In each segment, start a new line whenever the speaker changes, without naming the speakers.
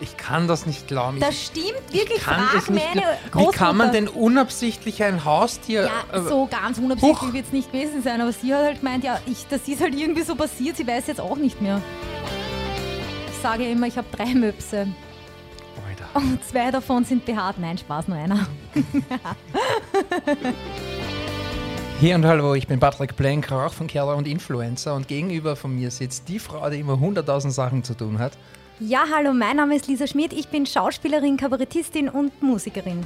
Ich kann das nicht glauben.
Das stimmt wirklich.
kann
Frag meine.
Wie kann man denn unabsichtlich ein Haustier...
Ja,
äh,
so ganz unabsichtlich wird es nicht gewesen sein, aber sie hat halt gemeint, ja, ich, das ist halt irgendwie so passiert, sie weiß jetzt auch nicht mehr. Ich sage immer, ich habe drei Möpse
Alter.
und zwei davon sind behaart. Nein, Spaß, nur einer.
Hier und hallo, ich bin Patrick Blank, Rauch von Kerler und Influencer und gegenüber von mir sitzt die Frau, die immer 100.000 Sachen zu tun hat.
Ja, hallo, mein Name ist Lisa Schmidt, ich bin Schauspielerin, Kabarettistin und Musikerin.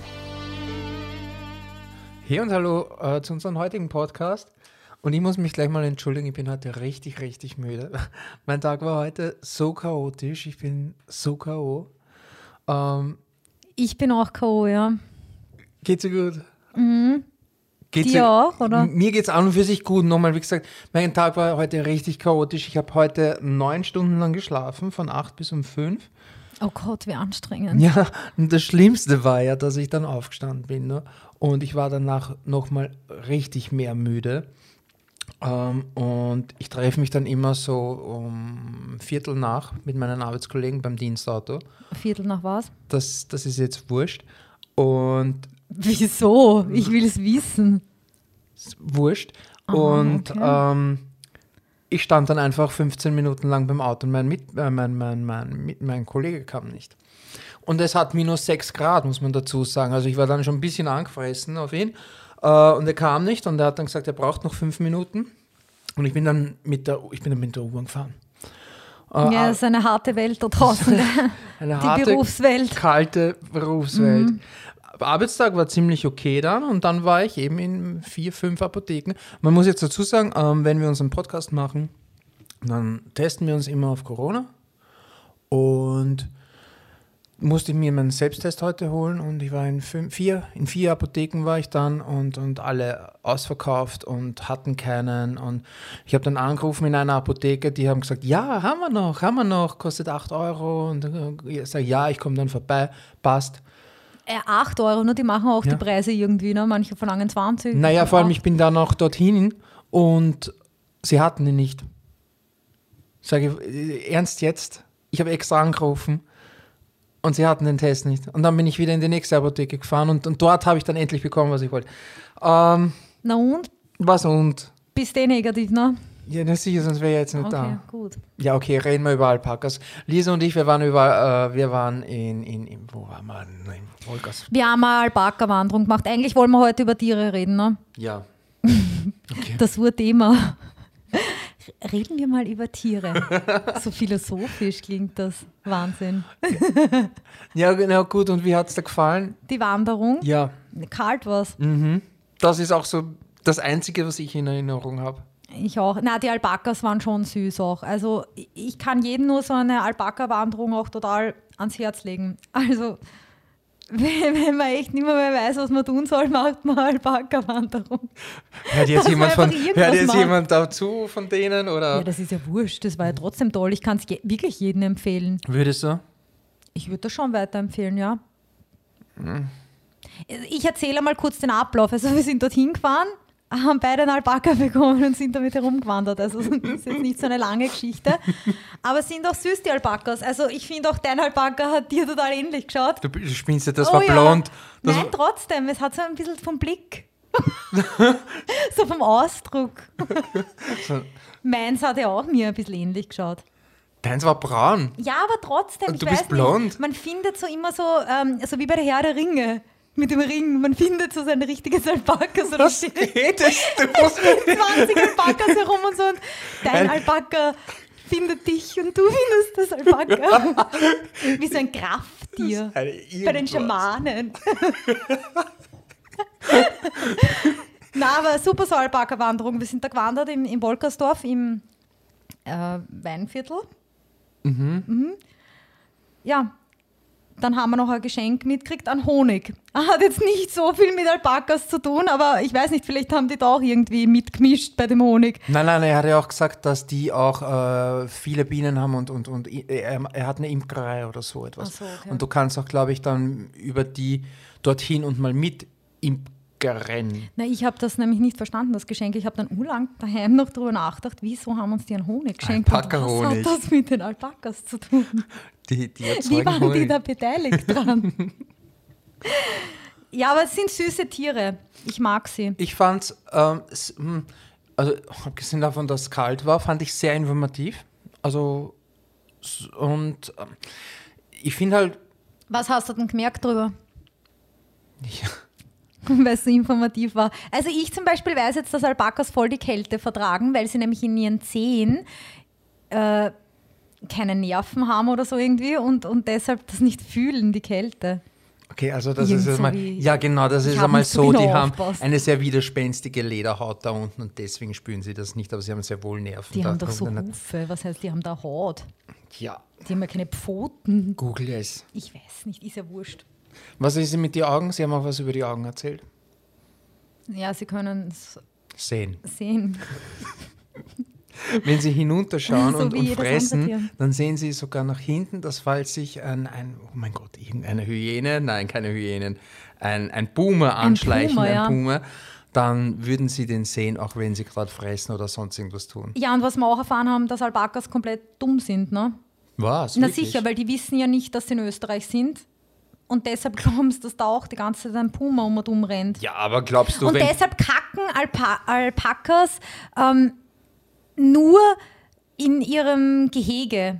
Hier und hallo äh, zu unserem heutigen Podcast. Und ich muss mich gleich mal entschuldigen, ich bin heute richtig, richtig müde. mein Tag war heute so chaotisch, ich bin so K.O. Ähm,
Ich bin auch K.O., ja.
geht's dir gut? Geht's
Dir auch, oder?
Mir geht's an und für sich gut. Nochmal, wie gesagt, mein Tag war heute richtig chaotisch. Ich habe heute neun Stunden lang geschlafen, von acht bis um fünf.
Oh Gott, wie anstrengend.
Ja, und das Schlimmste war ja, dass ich dann aufgestanden bin. Ne? Und ich war danach nochmal richtig mehr müde. Ähm, und ich treffe mich dann immer so um Viertel nach mit meinen Arbeitskollegen beim Dienstauto.
Viertel nach was?
Das, das ist jetzt wurscht. Und
Wieso? Ich will es wissen.
ist wurscht.
Aha,
und
okay.
ähm, ich stand dann einfach 15 Minuten lang beim Auto und mein, Mit, äh, mein, mein, mein, mein Kollege kam nicht. Und es hat minus 6 Grad, muss man dazu sagen. Also ich war dann schon ein bisschen angefressen auf ihn. Äh, und er kam nicht und er hat dann gesagt, er braucht noch fünf Minuten. Und ich bin dann mit der, ich bin dann mit der U-Bahn gefahren. Äh,
Ja, es ist eine harte Welt da draußen.
eine
Die
harte,
Berufswelt.
kalte Berufswelt. Arbeitstag war ziemlich okay dann und dann war ich eben in vier, fünf Apotheken. Man muss jetzt dazu sagen, ähm, wenn wir unseren Podcast machen, dann testen wir uns immer auf Corona und musste ich mir meinen Selbsttest heute holen und ich war in fünf, vier, in vier Apotheken war ich dann und, und alle ausverkauft und hatten keinen und ich habe dann angerufen in einer Apotheke, die haben gesagt, ja, haben wir noch, haben wir noch, kostet 8 Euro und äh, ich sage, ja, ich komme dann vorbei, passt.
Äh, 8 Euro, ne? die machen auch
Ja.
die Preise irgendwie, ne? manche verlangen 20.
Naja, vor allem, ich bin dann auch dorthin und sie hatten ihn nicht. Sage ich, äh, ernst jetzt? Ich habe extra angerufen und sie hatten den Test nicht. Und dann bin ich wieder in die nächste Apotheke gefahren und, und dort habe ich dann endlich bekommen, was ich wollte. Ähm,
Na und?
was und?
Bist eh negativ, ne?
Ja, das sicher, sonst wäre ich jetzt nicht
Okay,
da.
gut.
Ja, okay, reden wir über Alpakas. Lisa und ich, wir waren über, äh, wir waren in, in, in wo waren wir? In Wolgast.
Wir haben eine Alpaka-Wanderung gemacht. Eigentlich wollen wir heute über Tiere reden, ne?
Ja. Okay.
Das Urthema. Reden wir mal über Tiere. So philosophisch klingt das. Wahnsinn.
Ja, genau, gut. Und wie hat es dir gefallen?
Die Wanderung.
Ja,
Kalt war's.
das ist auch so das Einzige, was ich in Erinnerung habe.
Ich auch. Na, die Alpakas waren schon süß auch. Also ich kann jedem nur so eine Alpaka-Wanderung auch total ans Herz legen. Also wenn, man echt nicht mehr, mehr weiß, was man tun soll, macht man Alpaka-Wanderung.
Hört jetzt, jemand,
man
von, hört jetzt jemand dazu von denen? Oder
Ja, das ist ja wurscht. Das war ja trotzdem toll. Ich kann es je- wirklich jedem empfehlen.
würdest du?
Ich würde das schon weiterempfehlen, ja. Ich erzähle mal kurz den Ablauf. Also wir sind dorthin gefahren, haben beide einen Alpaka bekommen und sind damit herumgewandert. Also das ist jetzt nicht so eine lange Geschichte. Aber sind auch süß, die Alpakas. Also ich finde auch, dein Alpaka hat dir total ähnlich geschaut.
Du spinnst ja, das
Oh
war
ja.
blond. Das
Nein, trotzdem. Es hat so ein bisschen vom Blick. so vom Ausdruck. Meins hat ja auch mir ein bisschen ähnlich geschaut.
deins war braun.
Ja, aber trotzdem.
Und
ich
du
weiß
bist blond.
Nicht, man findet so immer so, ähm, so wie bei der Herr der Ringe. Mit dem Ring. Man findet so sein richtiges Alpaka. So
Was redest du?
20 Alpakas herum und so. Und dein
Ein-
Alpaka findet dich und du findest das Alpaka. wie so ein Krafttier. Bei den. Schamanen. Na, aber super so Alpaka-Wanderung. Wir sind da gewandert im, im Wolkersdorf im äh, Weinviertel. Mhm. Ja, dann haben wir noch ein Geschenk mitgekriegt an Honig. Hat jetzt nicht so viel mit Alpakas zu tun, aber ich weiß nicht, vielleicht haben die da auch irgendwie mitgemischt bei dem Honig.
Nein, nein, er hat ja auch gesagt, dass die auch äh, viele Bienen haben und, und, und i- er, er hat eine Imkerei oder so etwas.
So, okay.
Und du kannst auch, glaube ich, dann über die dorthin und mal mit Gern.
Na, ich habe das nämlich nicht verstanden, das Geschenk. Ich habe dann urlang daheim noch drüber nachgedacht, wieso haben uns die einen Honig geschenkt? Was hat das mit den Alpakas zu tun?
Die, die
Wie waren die
Honig.
da beteiligt dran? ja, aber es sind süße Tiere. Ich mag sie.
Ich fand's, ähm, s- hm, also abgesehen davon, dass es kalt war, fand ich sehr informativ. Also und ähm, ich finde halt,
Was hast du denn gemerkt drüber?
ja,
weil es so informativ war. Also ich zum Beispiel weiß jetzt, dass Alpakas voll die Kälte vertragen, weil sie nämlich in ihren Zehen äh, keine Nerven haben oder so irgendwie und, und deshalb das nicht fühlen, die Kälte.
okay, also das
Irgend
ist einmal, ja genau, das
Ich
ist einmal
so
die
genau
haben
aufgepasst.
eine sehr widerspenstige Lederhaut da unten und deswegen spüren sie das nicht, aber sie haben sehr wohl Nerven.
Die haben doch so. Hufe, was heißt, die haben da Haut.
Ja,
Die haben ja keine Pfoten.
google es.
Ich weiß nicht, ist ja wurscht.
Was ist mit den Augen? Sie haben auch was über die Augen erzählt.
Ja, sie können es
Sehen.
sehen.
Wenn Sie hinunterschauen
So
und, und fressen, dann sehen Sie sogar nach hinten, dass falls sich ein, ein oh mein Gott, irgendeine Hyäne, nein, keine Hyänen, ein, ein Puma anschleichen,
Puma, ja.
ein Puma, dann würden Sie den sehen, auch wenn Sie gerade fressen oder sonst irgendwas tun.
Ja, und was wir auch erfahren haben, dass Alpakas komplett dumm sind, ne?
Was?
Na
Wirklich?
sicher, weil die wissen ja nicht, dass sie in Österreich sind. Und deshalb glauben sie, dass da auch die ganze Zeit ein Puma um und um rennt.
Ja, aber glaubst du,
und deshalb kacken Alpa Alpakas ähm, nur in ihrem Gehege.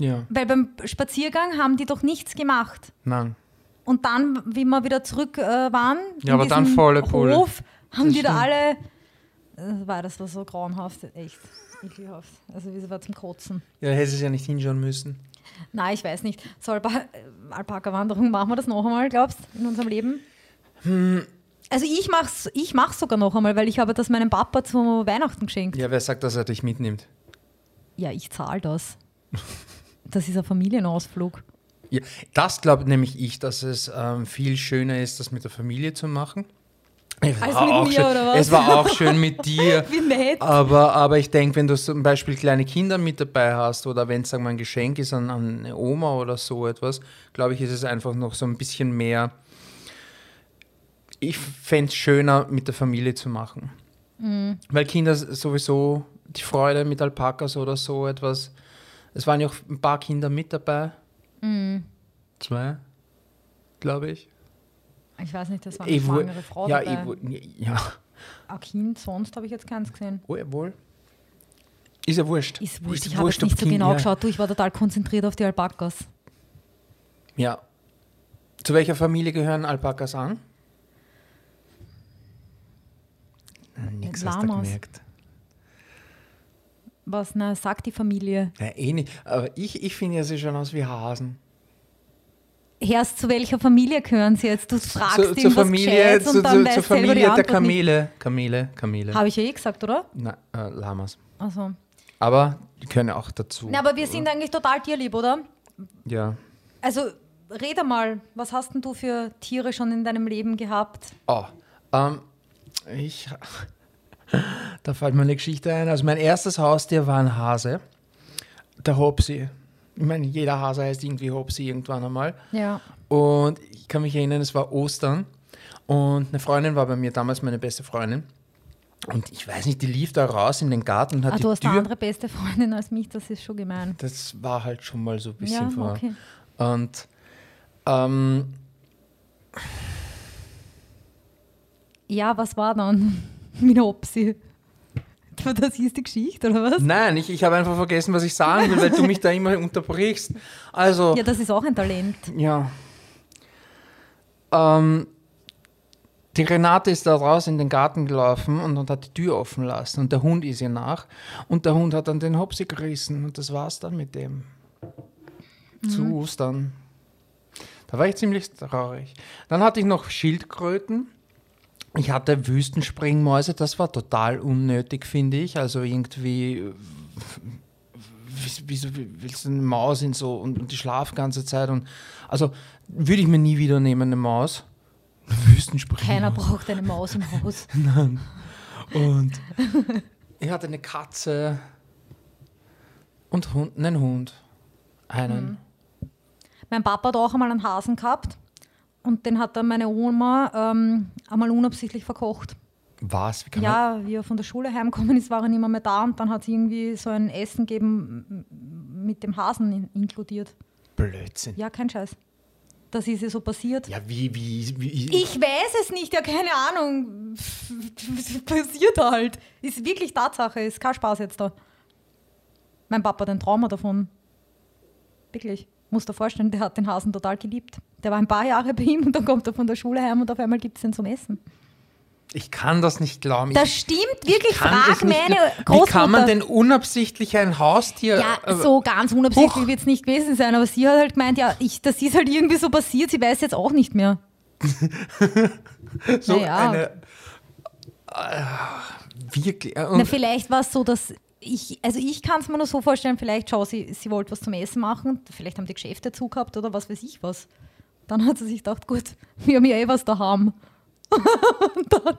Ja,
Weil beim Spaziergang haben die doch nichts gemacht.
nein.
Und dann, wie wir wieder zurück äh, waren,
Ja, aber dann volle Pulle.
Hof, haben
Das
die da alle. Äh, war das war so grauenhaft, echt. Ekelhaft. Also, das war zum Kotzen.
Ja, da hätte es ja nicht hinschauen müssen.
Nein, ich weiß nicht. So Alpa Alpaka-Wanderung, machen wir das noch einmal, glaubst du, in unserem Leben?
Hm.
Also ich mach's, ich mach's sogar noch einmal, weil ich habe das meinem Papa zu Weihnachten geschenkt.
Ja, wer sagt, dass er dich mitnimmt?
Ja, ich zahle das. Das ist ein Familienausflug.
Ja, das glaube nämlich ich, dass es ähm, viel schöner ist, das mit der Familie zu machen. Es
Als
war
mit
auch
mir,
schön,
oder was?
Es war auch schön mit dir.
Wie nett.
Aber, aber ich denke, wenn du zum Beispiel kleine Kinder mit dabei hast oder wenn es ein Geschenk ist an, an eine Oma oder so etwas, glaube ich, ist es einfach noch so ein bisschen mehr. Ich fände es schöner, mit der Familie zu machen.
Mhm.
Weil Kinder sowieso die Freude mit Alpakas oder so etwas. Es waren ja auch ein paar Kinder mit dabei.
Mhm.
Zwei, glaube ich.
Ich weiß nicht, das war eine
Ich
schwangere Frau
ja,
dabei.
ich ja,
Ein Kind, sonst habe ich jetzt keins gesehen.
oh, jawohl. Ist ja wurscht.
Ist wurscht, ich habe nicht so
Kind-
genau
ja.
geschaut. Du, ich war total konzentriert auf die Alpakas.
Ja. Zu welcher Familie gehören Alpakas an? Nix hast du
Lamas.
gemerkt.
Was, na, sagt die Familie.
Ja, eh nicht. Aber ich, ich finde, ja, sie schauen aus wie Hasen.
Erst zu welcher Familie gehören sie jetzt? Du fragst
Zu,
ihn
zur
was
Familie, zu,
und dann
zu, zur Familie der. Kamele. Kamele, Kamele.
Habe ich ja eh gesagt, oder?
Na, äh, Lamas.
Also.
Aber die können auch dazu.
Na, aber wir sind eigentlich total tierlieb, oder?
ja.
Also, rede mal, was hast denn du für Tiere schon in deinem Leben gehabt?
Oh, ähm, ich. Da fällt mir eine Geschichte ein. Also, mein erstes Haustier war ein Hase. Der Hopsi. Ich meine, jeder Hase heißt irgendwie Hopsi irgendwann einmal.
Ja.
Und ich kann mich erinnern, es war Ostern. Und eine Freundin war bei mir damals meine beste Freundin. Und ich weiß nicht, die lief da raus in den Garten und hat
Ah,
die
du hast
Tür.
eine andere beste Freundin als mich, das ist schon gemein.
Das war halt schon mal so ein bisschen
Ja,
vor.
okay.
Und ähm,
Ja, was war dann mit Opsi? Das ist die Geschichte, oder was?
nein, ich, ich habe einfach vergessen, was ich sagen will, weil du mich da immer unterbrichst. Also,
Ja, das ist auch ein Talent.
Ja. Ähm, die Renate ist da raus in den Garten gelaufen und, und hat die Tür offen lassen und der Hund ist ihr nach und der Hund hat dann den Hopsi gerissen und das war's dann mit dem. Zu Ostern. Da war ich ziemlich traurig. Dann hatte ich noch Schildkröten. Ich hatte Wüstenspringmäuse, das war total unnötig, finde ich. Also irgendwie, äh, wie- wieso willst du eine Maus in so und, und die schlaft ganze Zeit und also würde ich mir nie wieder nehmen, eine Maus. Wüstenspringmaus.
Keiner braucht eine Maus im Haus.
Und ich hatte eine Katze und Hund, einen Hund. Einen.
Mein Papa hat auch einmal einen Hasen gehabt Und den hat dann meine Oma ähm, einmal unabsichtlich verkocht.
Was? Wie?
Ja, wie er von der Schule heimgekommen ist, war er nicht mehr, mehr da und dann hat sie irgendwie so ein Essen gegeben mit dem Hasen in, inkludiert.
Blödsinn.
Ja, kein Scheiß. Das ist ja so passiert.
Ja, wie, wie, wie.
Ich weiß es nicht, ja, keine Ahnung. Passiert halt. Ist wirklich Tatsache, ist kein Spaß jetzt da. Mein Papa hat ein Trauma davon. Wirklich. Muss dir vorstellen, der hat den Hasen total geliebt. Der war ein paar Jahre bei ihm und dann kommt er von der Schule heim und auf einmal gibt es den zum Essen.
Ich kann das nicht glauben.
Das stimmt wirklich. Frag meine. Großmutter.
Wie kann man denn unabsichtlich ein Haustier.
Ja,
äh,
so ganz unabsichtlich wird es nicht gewesen sein, aber sie hat halt gemeint, ja, ich, das ist halt irgendwie so passiert, sie weiß jetzt auch nicht mehr.
so
naja.
eine. Äh, wirklich. äh,
Na, vielleicht war es so, dass ich, also ich kann es mir nur so vorstellen, vielleicht, schau, sie, sie wollte was zum Essen machen, vielleicht haben die Geschäfte zu gehabt oder was weiß ich was. Dann hat sie sich gedacht, gut, wir haben ja eh was daheim. Dann,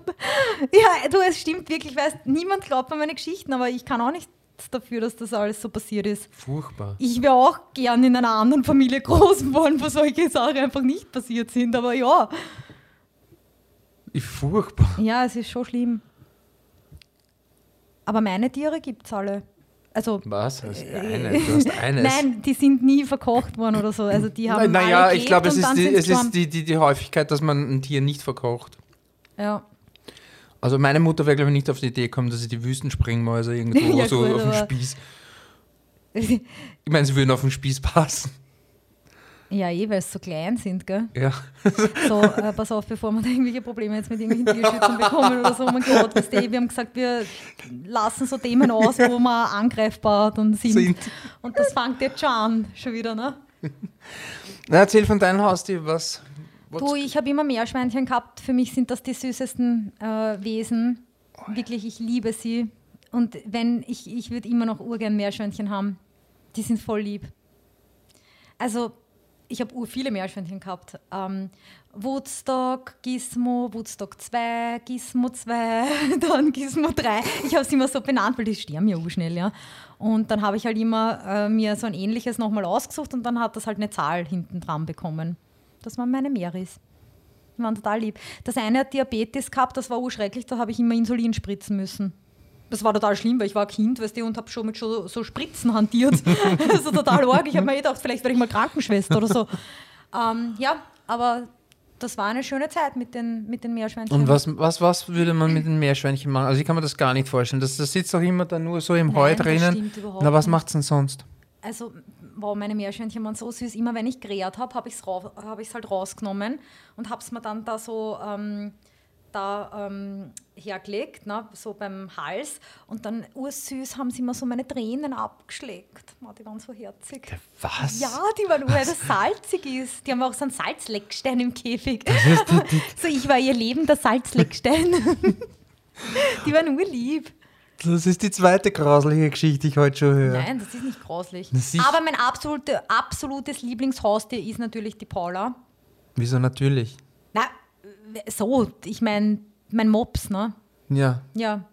ja, du, es stimmt wirklich, weißt, niemand glaubt an meine Geschichten, aber ich kann auch nichts dafür, dass das alles so passiert ist.
furchtbar.
Ich wäre auch gern in einer anderen Familie groß geworden, wo solche Sachen einfach nicht passiert sind, aber ja,
Ich, furchtbar.
ja, es ist schon schlimm. Aber meine Tiere gibt es alle. Also
Was? Hast eine. Du hast eines.
Nein, die sind nie verkocht worden oder so. Also die haben
naja, ich glaube, es ist, die, es ist die, die, die Häufigkeit, dass man ein Tier nicht verkocht.
Ja.
Also meine Mutter wäre, glaube ich, nicht auf die Idee gekommen, dass sie die Wüstenspringmäuse irgendwo
Ja,
so
gut,
auf
aber-
Spieß. Ich meine, sie würden auf den Spieß passen.
Ja, eh, weil sie so klein sind, gell?
Ja.
So, äh, pass auf, bevor wir da irgendwelche Probleme jetzt mit irgendwelchen Tierschützern bekommen oder so. Oh mein Gott, weißt du, wir haben gesagt, wir lassen so Themen aus, wo wir angreifbar dann sind.
Sind.
Und das fängt jetzt schon an, schon wieder, ne?
Na, erzähl von deinem Haustier, was.
Du, ich habe immer Meerschweinchen gehabt. Für mich sind das die süßesten äh, Wesen. Wirklich, ich liebe sie. Und wenn ich, ich würde immer noch urgern Meerschweinchen haben. Die sind voll lieb. Also, ich habe viele Meerschweinchen gehabt. Ähm, Woodstock, Gizmo, Woodstock 2, Gizmo 2, dann Gizmo 3. Ich habe sie immer so benannt, weil die sterben ja urschnell, ja. Und dann habe ich halt immer äh, mir so ein ähnliches nochmal ausgesucht und dann hat das halt eine Zahl hinten dran bekommen. Das waren meine Meris. Die waren total lieb. Das eine hat Diabetes gehabt, das war urschrecklich, da habe ich immer Insulin spritzen müssen. Das war total schlimm, weil ich war ein Kind, weißt du, und habe schon mit so, so Spritzen hantiert. so total arg. Ich habe mir gedacht, vielleicht werde ich mal Krankenschwester oder so. Ähm, ja, aber das war eine schöne Zeit mit den, mit den Meerschweinchen.
Und was, was, was würde man mit den Meerschweinchen machen? Also ich kann mir das gar nicht vorstellen. Das, das sitzt doch immer da nur so im
Nein,
Heu drinnen. Na, was macht's denn sonst?
Also, wow, meine Meerschweinchen waren so süß. Immer wenn ich gerät habe, habe ich es hab ich's halt rausgenommen und habe es mir dann da so ähm, da ähm, hergelegt, ne, so beim Hals. Und dann ursüß haben sie mir so meine Tränen abgeschleckt. Oh, die waren so herzig.
Was?
Ja, die waren nur, weil das salzig ist. Die haben auch so einen Salzleckstein im Käfig. so, ich war ihr lebender Salzleckstein. die waren urlieb.
Das ist die zweite grausliche Geschichte, die ich heute schon höre.
Nein, das ist nicht grauslich. Aber mein absolute, absolutes Lieblingshaustier ist natürlich die Paula.
Wieso natürlich?
Na, so, ich meine, mein Mops, ne?
Ja.
Ja.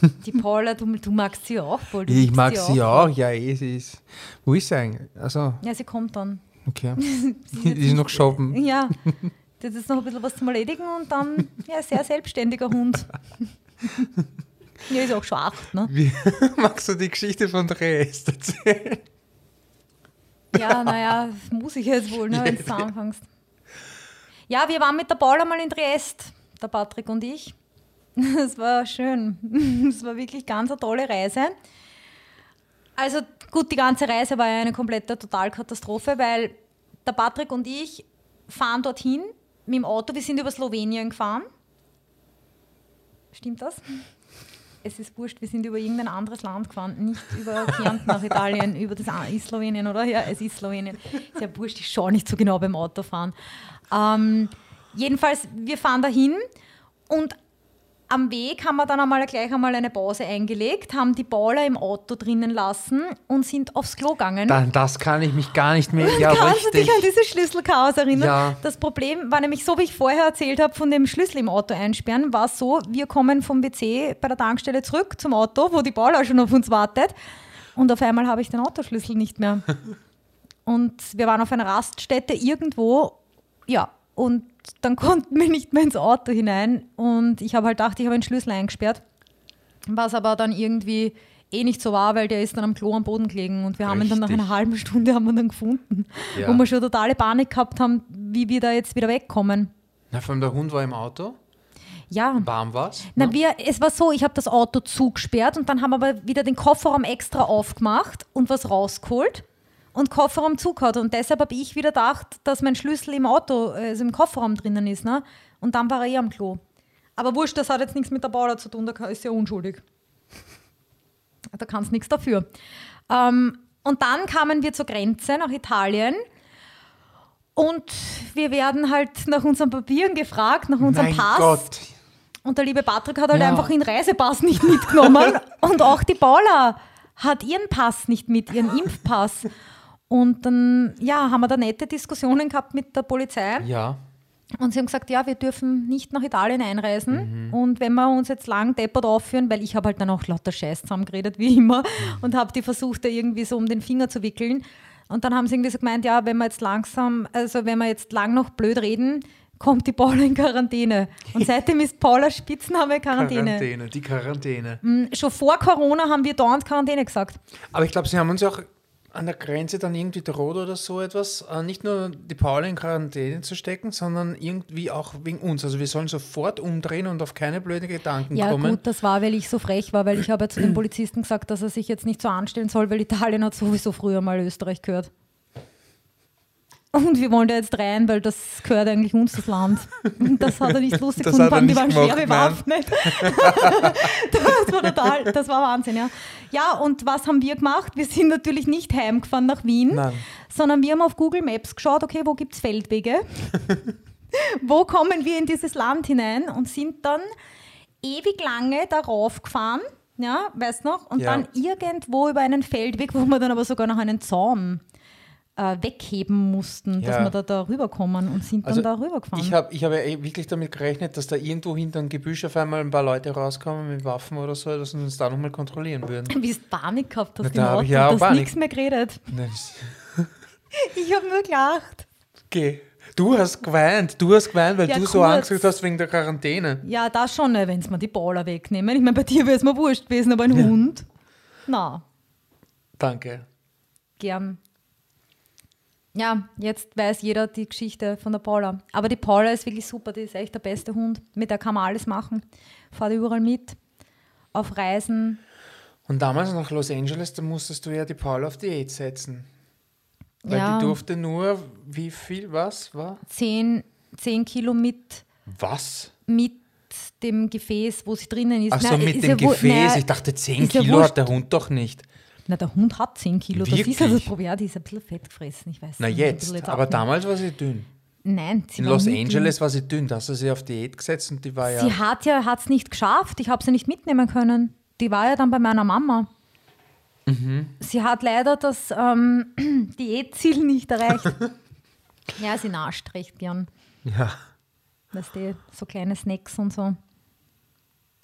Die Paula, du, du magst sie auch voll. du
Ich mag sie auch. Ja, eh, sie ist. Wo ist sie eigentlich? Also,
Ja, sie kommt dann.
okay. die ist noch shoppen.
Ja. Das ist noch ein bisschen was zum Erledigen und dann, ja, sehr selbstständiger Hund. Ja, ist auch schon acht, ne?
Wie, magst du die Geschichte von Dresd erzählen?
Ja, naja, muss ich jetzt wohl, ne, wenn du anfängst. Ja, wir waren mit der Paula mal in Triest, der Patrick und ich. Das war schön. Das war wirklich ganz eine tolle Reise. Also gut, die ganze Reise war ja eine komplette Totalkatastrophe, weil der Patrick und ich fahren dorthin mit dem Auto. Wir sind über Slowenien gefahren. Stimmt das? Es ist wurscht, wir sind über irgendein anderes Land gefahren, nicht über Kärnten nach Italien, über das ist Slowenien, oder? Ja, es ist Slowenien. Ist ja wurscht, ich schaue nicht so genau beim Autofahren. Ähm, jedenfalls, wir fahren dahin und am Weg haben wir dann einmal gleich einmal eine Pause eingelegt, haben die Paula im Auto drinnen lassen und sind aufs Klo gegangen.
Dann, das kann ich mich gar nicht mehr. Ja,
Kannst du
richtig.
dich an dieses Schlüsselchaos erinnern?
Ja.
Das Problem war nämlich so, wie ich vorher erzählt habe, von dem Schlüssel im Auto einsperren, war es so, wir kommen vom WC bei der Tankstelle zurück zum Auto, wo die Paula schon auf uns wartet. Und auf einmal habe ich den Autoschlüssel nicht mehr. Und wir waren auf einer Raststätte irgendwo, ja, und dann konnten wir nicht mehr ins Auto hinein und ich habe halt gedacht, ich habe den Schlüssel eingesperrt, was aber dann irgendwie eh nicht so war, weil der ist dann am Klo am Boden gelegen und wir haben ihn dann nach einer halben Stunde haben wir dann gefunden,
Ja.
wo wir schon totale Panik gehabt haben, wie wir da jetzt wieder wegkommen.
Na, vor allem der Hund war im Auto.
Ja,
Warm war's.
Na, wir, es war so, ich habe das Auto zugesperrt und dann haben wir aber wieder den Kofferraum extra aufgemacht und was rausgeholt und Kofferraum zugehört. Und deshalb habe ich wieder gedacht, dass mein Schlüssel im Auto, also im Kofferraum drinnen ist. Ne? Und dann war er eh am Klo. Aber wurscht, das hat jetzt nichts mit der Paula zu tun, da ist ja unschuldig. Da kannst nichts dafür. Ähm, und dann kamen wir zur Grenze nach Italien. Und wir werden halt nach unseren Papieren gefragt, nach unserem
mein
Pass.
Gott.
Und der liebe Patrick hat halt
Ja.
einfach ihren Reisepass nicht mitgenommen. und auch die Paula hat ihren Pass nicht mit, ihren Impfpass. Und dann, ja, haben wir da nette Diskussionen gehabt mit der Polizei.
Ja.
Und sie haben gesagt, ja, wir dürfen nicht nach Italien einreisen.
Mhm.
Und wenn wir uns jetzt lang deppert aufführen, weil ich habe halt dann auch lauter Scheiß zusammengeredet, wie immer,
Mhm.
und habe die versucht, da irgendwie so um den Finger zu wickeln. Und dann haben sie irgendwie so gemeint, ja, wenn wir jetzt langsam, also wenn wir jetzt lang noch blöd reden, kommt die Paula in Quarantäne. Und seitdem ist Paula Spitzname Quarantäne.
Quarantäne, die Quarantäne.
Mm, Schon vor Corona haben wir dauernd Quarantäne gesagt.
Aber ich glaube, sie haben uns auch an der Grenze dann irgendwie droht oder so etwas, äh, nicht nur die Paula in Quarantäne zu stecken, sondern irgendwie auch wegen uns. Also wir sollen sofort umdrehen und auf keine blöden Gedanken
Ja
kommen.
gut, das war, weil ich so frech war, weil ich habe ja zu dem Polizisten gesagt, dass er sich jetzt nicht so anstellen soll, weil Italien hat sowieso früher mal Österreich gehört. Und wir wollen da jetzt rein, weil das gehört eigentlich uns, das Land. Und das hat er nicht lustig
Das
gefunden, die waren schwer bewaffnet. das war total, das war Wahnsinn, ja. Ja, und was haben wir gemacht? Wir sind natürlich nicht heimgefahren nach Wien,
Nein.
sondern wir haben auf Google Maps geschaut, okay, wo gibt es Feldwege? wo kommen wir in dieses Land hinein? Und sind dann ewig lange darauf gefahren, ja, weißt noch? Und
Ja.
dann irgendwo über einen Feldweg, wo wir dann aber sogar noch einen Zaun äh, wegheben mussten, dass
Ja.
wir da, da rüberkommen und sind
Also,
dann da rübergefahren.
Ich habe ich hab ja eh wirklich damit gerechnet, dass da irgendwo hinter ein Gebüsch auf einmal ein paar Leute rauskommen mit Waffen oder so, dass sie uns da nochmal kontrollieren würden.
Du Panik gehabt hast
Na, da ich ja
du hast nichts mehr geredet.
Das-
Ich habe nur gelacht.
Okay. Du hast geweint, du hast geweint, weil
Ja,
du so
kurz.
Angst gehabt hast wegen der Quarantäne.
Ja, das schon, ne, wenn sie mir die Baller wegnehmen. Ich meine, bei dir wäre es mir wurscht gewesen, aber ein Hund? Na,
Danke.
gern. Ja, jetzt weiß jeder die Geschichte von der Paula. Aber die Paula ist wirklich super, die ist echt der beste Hund. Mit der kann man alles machen. Fahrt überall mit, auf Reisen.
Und damals nach Los Angeles, da musstest du ja die Paula auf Diät setzen. Weil
Ja.
die durfte nur, wie viel, was war?
10, 10 Kilo mit,
Was?
mit dem Gefäß, wo sie drinnen ist.
Ach so,
Nein,
mit dem
ja
Gefäß.
nein,
ich dachte, 10
ist ja
Kilo
wurscht.
hat der Hund doch nicht.
Na, der Hund hat 10 Kilo. Das ist ja das
Wirklich?
Problem. Ja, die ist ein bisschen fett gefressen. Ich weiß
Na
nicht,
jetzt, aber damals war sie dünn.
Nein, sie
In Los
nie dünn.
Angeles war sie dünn, da hast du sie auf Diät gesetzt und die war ja...
Sie hat ja hat's nicht geschafft. Ich habe sie nicht mitnehmen können. Die war ja dann bei meiner Mama.
Mhm.
Sie hat leider das ähm, Diätziel nicht erreicht. ja, sie nascht recht gern.
ja.
Weißt du, so kleine Snacks und so.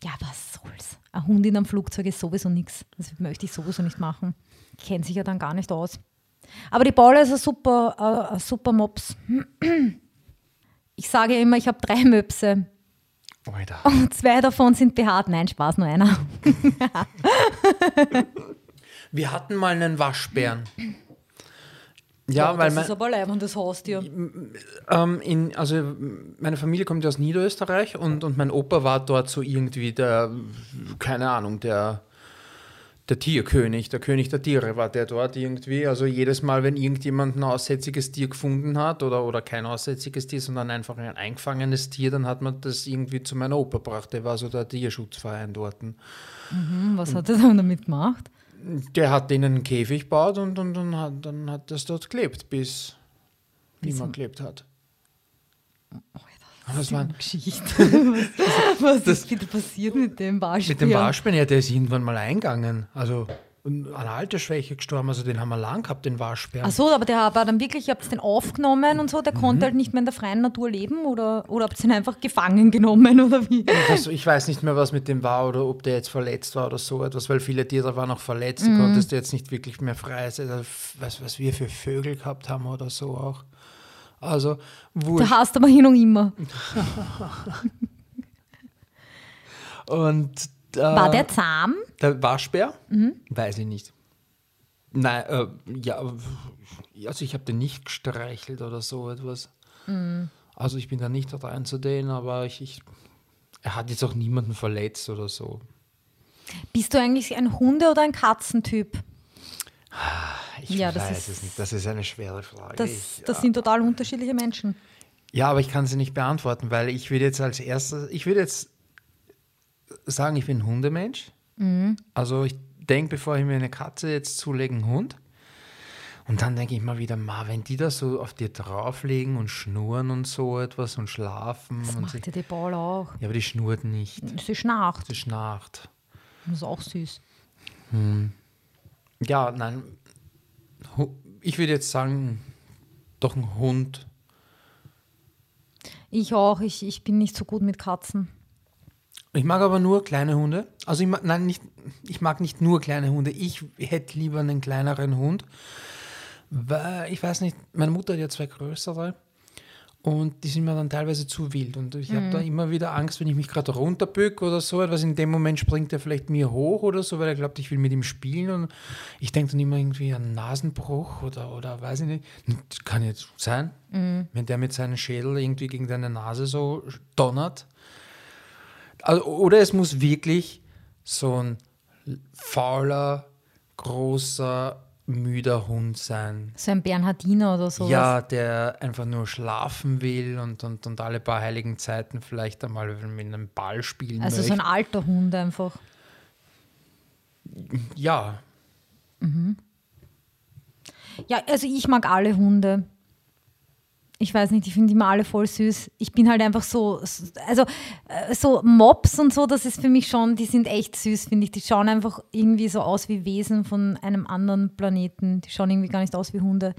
Ja, was soll's? Ein Hund in einem Flugzeug ist sowieso nichts. Das möchte ich sowieso nicht machen. Kennt sich ja dann gar nicht aus. Aber die Paula ist ein super, äh, ein super Mops. Ich sage immer, ich habe drei Möpse.
Alter.
Und zwei davon sind behaart. Nein, Spaß, nur einer.
Wir hatten mal einen Waschbären. Ja, weil
das ist aber leibend, das Haustier.
ähm, in, also meine Familie kommt ja aus Niederösterreich und, und mein Opa war dort so irgendwie der, keine Ahnung, der, der Tierkönig, der König der Tiere war der dort irgendwie. Also jedes Mal, wenn irgendjemand ein aussätziges Tier gefunden hat oder, oder kein aussätziges Tier, sondern einfach ein eingefangenes Tier, dann hat man das irgendwie zu meinem Opa gebracht. Der war so der Tierschutzverein dort.
Hm, Was hat er dann damit gemacht?
Der hat denen einen Käfig gebaut und, und, und hat, dann hat das dort gelebt, bis niemand gelebt hat. Und das waren,
Geschichte. was was ist wieder passiert mit dem Waschbär?
mit dem Waschbären, ja, der ist irgendwann mal eingegangen. Also an Altersschwäche gestorben. Also den haben wir lang gehabt, den Waschbären.
Ach so, aber der war dann wirklich, ihr habt den aufgenommen und so, der
Mhm.
konnte halt nicht mehr in der freien Natur leben oder, oder habt ihr ihn einfach gefangen genommen oder wie?
Das, ich weiß nicht mehr, was mit dem war oder ob der jetzt verletzt war oder so etwas, weil viele Tiere waren auch verletzt.
Mhm.
Konntest du jetzt nicht wirklich mehr frei sein. Also, was, was wir für Vögel gehabt haben oder so auch. Also,
Du
wurscht.
hast aber hin und immer.
Und äh,
War der zahm?
der Waschbär?
Mhm.
Weiß ich nicht. Nein, äh, ja, also ich habe den nicht gestreichelt oder so etwas.
Mhm.
Also ich bin da nicht rein zu denen, aber ich, ich, er hat jetzt auch niemanden verletzt oder so.
Bist du eigentlich ein Hunde- oder ein Katzentyp?
Ich
Ja, das
weiß
ist-
es nicht. Das ist eine schwere Frage.
Das,
ich,
das sind total unterschiedliche Menschen.
ja, aber ich kann sie nicht beantworten, weil ich würde jetzt als erstes, ich würde jetzt sagen, ich bin Hundemensch.
Mhm.
Also ich denke, bevor ich mir eine Katze jetzt zulege, einen Hund. Und dann denke ich mal wieder, ma, wenn die da so auf dir drauflegen und schnurren und so etwas und schlafen.
Das
und sie,
macht ja die Paul auch.
ja, aber die schnurrt nicht.
Sie schnarcht.
Sie schnarcht.
Das ist auch süß.
Ja, nein. Ich würde jetzt sagen, doch ein Hund.
Ich auch. Ich, ich bin nicht so gut mit Katzen.
Ich mag aber nur kleine Hunde. Also ich mag, nein, nicht, ich mag nicht nur kleine Hunde. Ich hätte lieber einen kleineren Hund. Weil, ich weiß nicht, meine Mutter hat ja zwei größere und die sind mir dann teilweise zu wild. Und ich habe da immer wieder Angst, wenn ich mich gerade runterbück oder so etwas. In dem Moment springt er vielleicht mir hoch oder so, weil er glaubt, ich will mit ihm spielen. Und ich denke dann immer irgendwie an Nasenbruch oder, oder weiß ich nicht. Das kann jetzt sein, wenn der mit seinem Schädel irgendwie gegen deine Nase so donnert. Also, oder es muss wirklich so ein fauler, großer, müder Hund sein.
So ein Bernhardiner oder sowas.
Ja, der einfach nur schlafen will und, und, und alle paar heiligen Zeiten vielleicht einmal mit einem Ball spielen
also so ein
möchte.
alter Hund einfach.
ja,
Ja, also ich mag alle Hunde. Ich weiß nicht, ich finde die immer alle voll süß. Ich bin halt einfach so, also äh, so Mops und so, das ist für mich schon, die sind echt süß, finde ich. Die schauen einfach irgendwie so aus wie Wesen von einem anderen Planeten. Die schauen irgendwie gar nicht aus wie Hunde.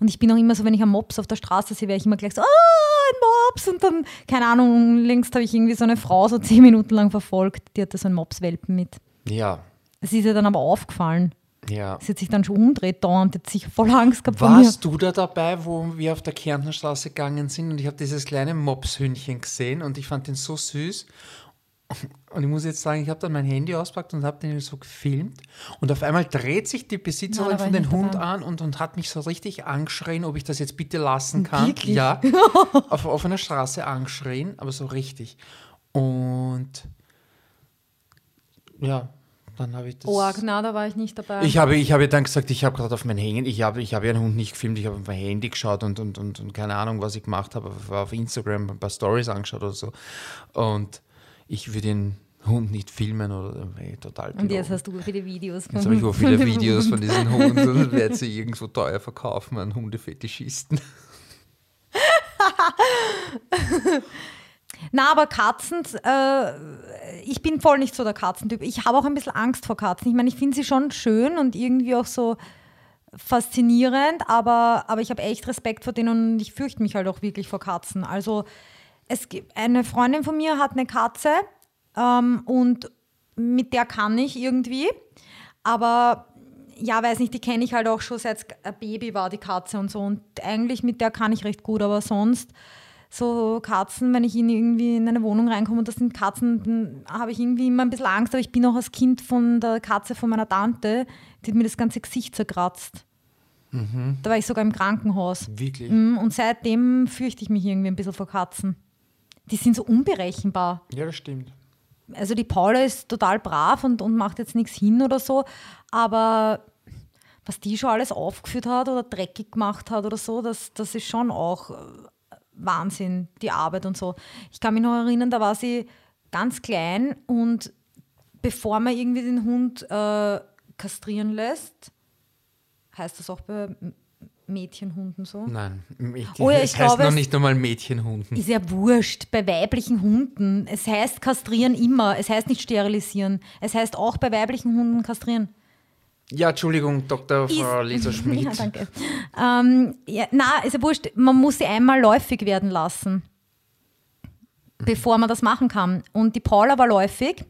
Und ich bin auch immer so, wenn ich einen Mops auf der Straße sehe, wäre ich immer gleich so, ah, ein Mops. Und dann, keine Ahnung, längst habe ich irgendwie so eine Frau so zehn Minuten lang verfolgt, die hatte so einen Mopswelpen mit.
ja,
Es ist ihr dann aber aufgefallen.
Ja.
Sie hat sich dann schon umdreht dauernd, die hat sich voll Angst gehabt.
Warst du da dabei, wo wir auf der Kärntner Straße gegangen sind und ich habe dieses kleine Mopshündchen gesehen und ich fand den so süß. Und ich muss jetzt sagen, ich habe dann mein Handy auspackt und habe den so gefilmt. Und auf einmal dreht sich die Besitzerin
Nein, da
von dem Hund
dabei.
an und, und hat mich so richtig angeschrien, ob ich das jetzt bitte lassen kann.
Wirklich?
Ja, auf offener Straße angeschrien, aber so richtig. Und ja, dann habe ich das.
Org, na, da war ich nicht dabei.
Ich habe, ich habe dann gesagt, ich habe gerade auf mein Handy, ich habe, ich habe ja einen Hund nicht gefilmt, ich habe auf mein Handy geschaut und, und, und, und keine Ahnung, was ich gemacht habe, aber auf Instagram ein paar Stories angeschaut oder so. Und ich würde den Hund nicht filmen oder ey, total
und jetzt hast du viele Videos
Jetzt habe ich auch viele Videos von diesen Hunden und werde sie irgendwo teuer verkaufen an Hundefetischisten.
Na, aber Katzen, äh, ich bin voll nicht so der Katzentyp. Ich habe auch ein bisschen Angst vor Katzen. Ich meine, ich finde sie schon schön und irgendwie auch so faszinierend, aber, aber ich habe echt Respekt vor denen und ich fürchte mich halt auch wirklich vor Katzen. Also es gibt eine Freundin von mir hat eine Katze ähm, und mit der kann ich irgendwie, aber ja, weiß nicht, die kenne ich halt auch schon seit ein Baby war, die Katze und so. Und eigentlich mit der kann ich recht gut, aber sonst so Katzen, wenn ich in irgendwie in eine Wohnung reinkomme und das sind Katzen, dann habe ich irgendwie immer ein bisschen Angst, aber ich bin auch als Kind von der Katze von meiner Tante, die hat mir das ganze Gesicht zerkratzt. Da war ich sogar im Krankenhaus.
Wirklich?
Mm, Und seitdem fürchte ich mich irgendwie ein bisschen vor Katzen. Die sind so unberechenbar.
Ja, das stimmt.
Also die Paula ist total brav und, und macht jetzt nichts hin oder so, aber was die schon alles aufgeführt hat oder dreckig gemacht hat oder so, das, das ist schon auch äh, Wahnsinn, die Arbeit und so. Ich kann mich noch erinnern, da war sie ganz klein und bevor man irgendwie den Hund äh, kastrieren lässt, heißt das auch bei Mädchenhunden so?
Nein, ich,
Oh ja,
es
ich
heißt
glaube,
noch
es-
nicht einmal Mädchenhunden.
Ist ja wurscht, bei weiblichen Hunden. Es heißt kastrieren immer, es heißt nicht sterilisieren. Es heißt auch bei weiblichen Hunden kastrieren.
Ja, Entschuldigung, Dr. Frau Lisa Schmidt.
Ja, danke. Ähm, ja, na, ist ja wurscht, man muss sie einmal läufig werden lassen, bevor man das machen kann. Und die Paula war läufig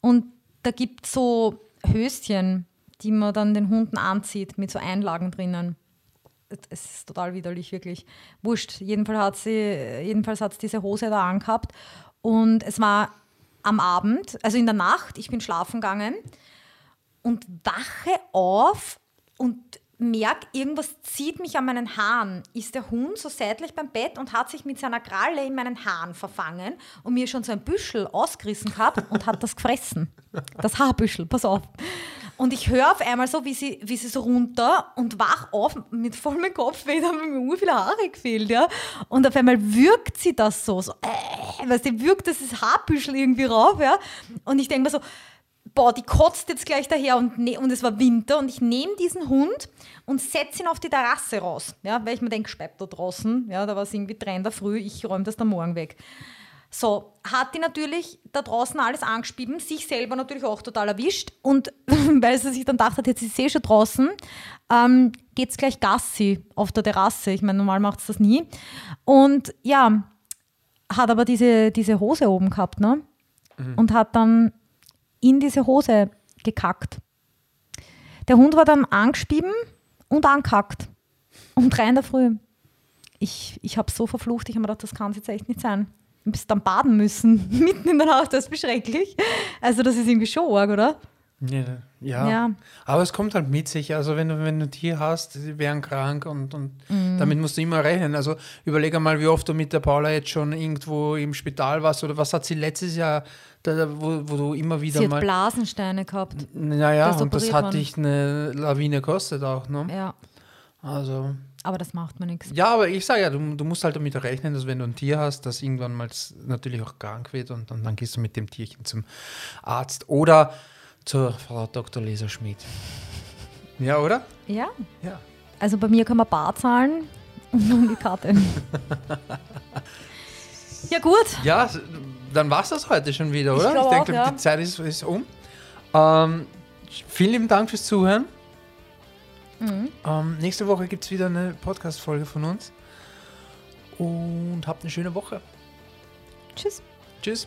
und da gibt es so Höschen, die man dann den Hunden anzieht mit so Einlagen drinnen. es ist total widerlich, wirklich. Wurscht. Jedenfalls hat sie, jedenfalls hat sie diese Hose da angehabt. Und es war am Abend, also in der Nacht, ich bin schlafen gegangen und wache auf und merke, irgendwas zieht mich an meinen Haaren. Ist der Hund so seitlich beim Bett und hat sich mit seiner Kralle in meinen Haaren verfangen und mir schon so ein Büschel ausgerissen gehabt und hat das gefressen. Das Haarbüschel, pass auf. Und ich höre auf einmal so, wie sie, wie sie so runter und wach auf mit vollem Kopfweh, da haben mir viele Haare gefehlt, ja. Und auf einmal wirkt sie das so, so, äh, weißt du, wirkt das Haarbüschel irgendwie rauf, ja. Und ich denke mir so, boah, die kotzt jetzt gleich daher und, ne und es war Winter und ich nehme diesen Hund und setze ihn auf die Terrasse raus, ja, weil ich mir denke, speibt da draußen, ja, da war es irgendwie drei in der Früh, ich räume das da morgen weg. So, hat die natürlich da draußen alles angespieben, sich selber natürlich auch total erwischt und weil sie sich dann gedacht hat, jetzt ist sie eh schon draußen, ähm, es gleich Gassi auf der Terrasse. Ich meine, normal macht es das nie. Und ja, hat aber diese, diese Hose oben gehabt, ne? Mhm. Und hat dann in diese Hose gekackt. Der Hund war dann angespieben und angekackt. Um drei in der Früh. Ich, ich habe so verflucht, ich habe mir gedacht, das kann es jetzt echt nicht sein. Du bist dann baden müssen, mitten in der Nacht, das ist beschrecklich. Also das ist irgendwie schon arg, oder?
Ja, ja, ja. aber es kommt halt mit sich. Also wenn du, wenn du ein Tier hast, die wären krank und, und mm. damit musst du immer rechnen. Also überleg einmal, wie oft du mit der Paula jetzt schon irgendwo im Spital warst oder was hat sie letztes Jahr, da, wo, wo du immer wieder
sie
mal...
hat Blasensteine gehabt.
Naja, und das hat dich eine Lawine kostet auch, ne?
Ja.
Also...
Aber das macht man nichts.
Ja, aber ich sage ja, du, du, musst halt damit rechnen, dass wenn du ein Tier hast, das irgendwann mal natürlich auch krank wird und, und dann gehst du mit dem Tierchen zum Arzt. Oder zur Frau Dr. Lisa Schmidt. Ja, oder?
Ja.
Ja.
Also bei mir kann man bar zahlen und um die Karte. ja, gut.
Ja, dann war es das heute schon wieder, oder?
Ich,
ich denke,
ja.
die Zeit ist, ist um. Ähm, vielen lieben Dank fürs Zuhören. Mhm. Ähm, nächste Woche gibt es wieder eine Podcast-Folge von uns. Und habt eine schöne Woche.
Tschüss.
Tschüss.